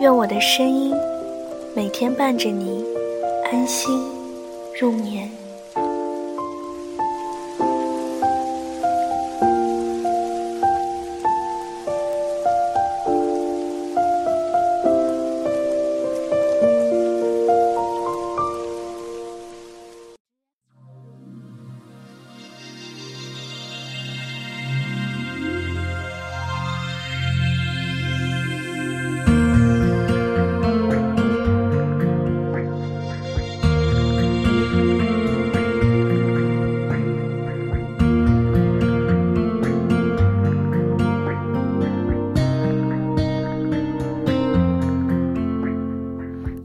愿我的声音每天伴着你安心入眠。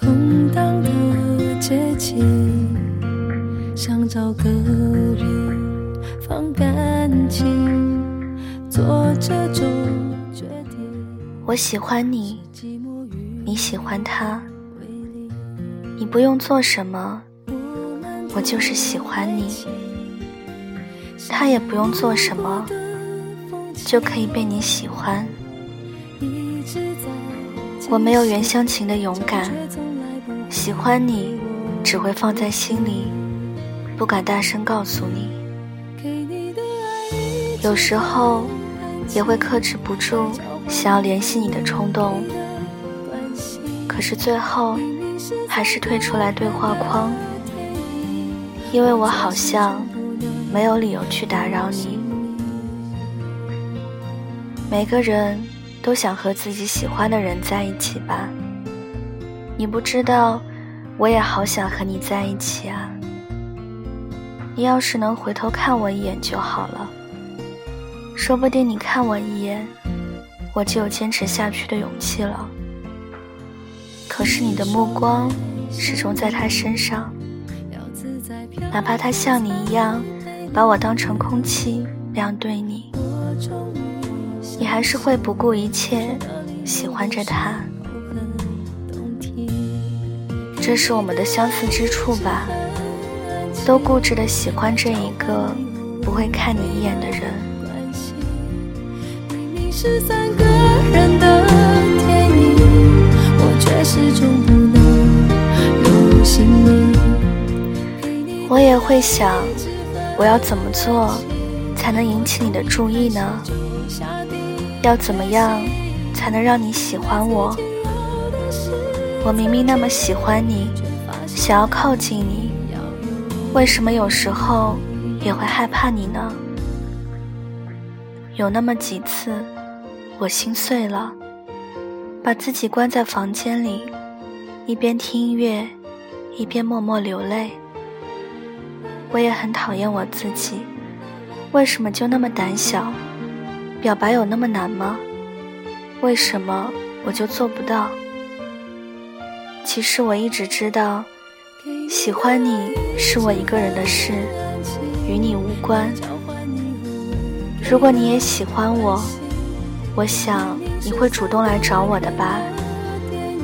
空荡的街景想找个人放感情，做这种决定。我喜欢你，你喜欢他，你不用做什么，我就是喜欢你。他也不用做什么，就可以被你喜欢。我没有袁湘琴的勇敢，喜欢你。只会放在心里，不敢大声告诉你。有时候也会克制不住想要联系你的冲动，可是最后还是退出来对话框，因为我好像没有理由去打扰你。每个人都想和自己喜欢的人在一起吧？你不知道。我也好想和你在一起啊！你要是能回头看我一眼就好了，说不定你看我一眼，我就有坚持下去的勇气了。可是你的目光始终在他身上，哪怕他像你一样把我当成空气那样对你，你还是会不顾一切喜欢着他。这是我们的相似之处吧，都固执的喜欢这一个不会看你一眼的人。我也会想，我要怎么做才能引起你的注意呢？要怎么样才能让你喜欢我？我明明那么喜欢你，想要靠近你，为什么有时候也会害怕你呢？有那么几次，我心碎了，把自己关在房间里，一边听音乐，一边默默流泪。我也很讨厌我自己，为什么就那么胆小？表白有那么难吗？为什么我就做不到？其实我一直知道，喜欢你是我一个人的事，与你无关。如果你也喜欢我，我想你会主动来找我的吧，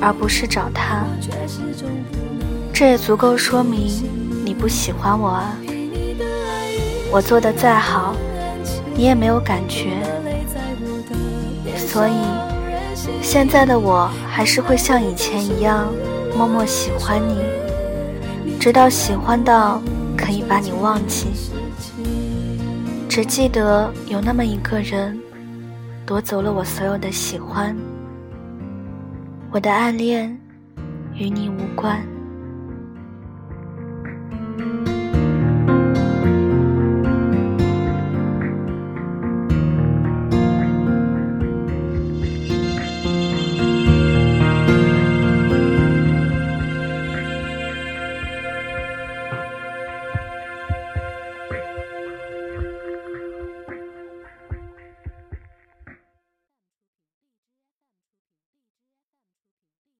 而不是找他。这也足够说明你不喜欢我啊。我做的再好，你也没有感觉，所以现在的我还是会像以前一样。默默喜欢你，直到喜欢到可以把你忘记。只记得有那么一个人，夺走了我所有的喜欢。我的暗恋与你无关。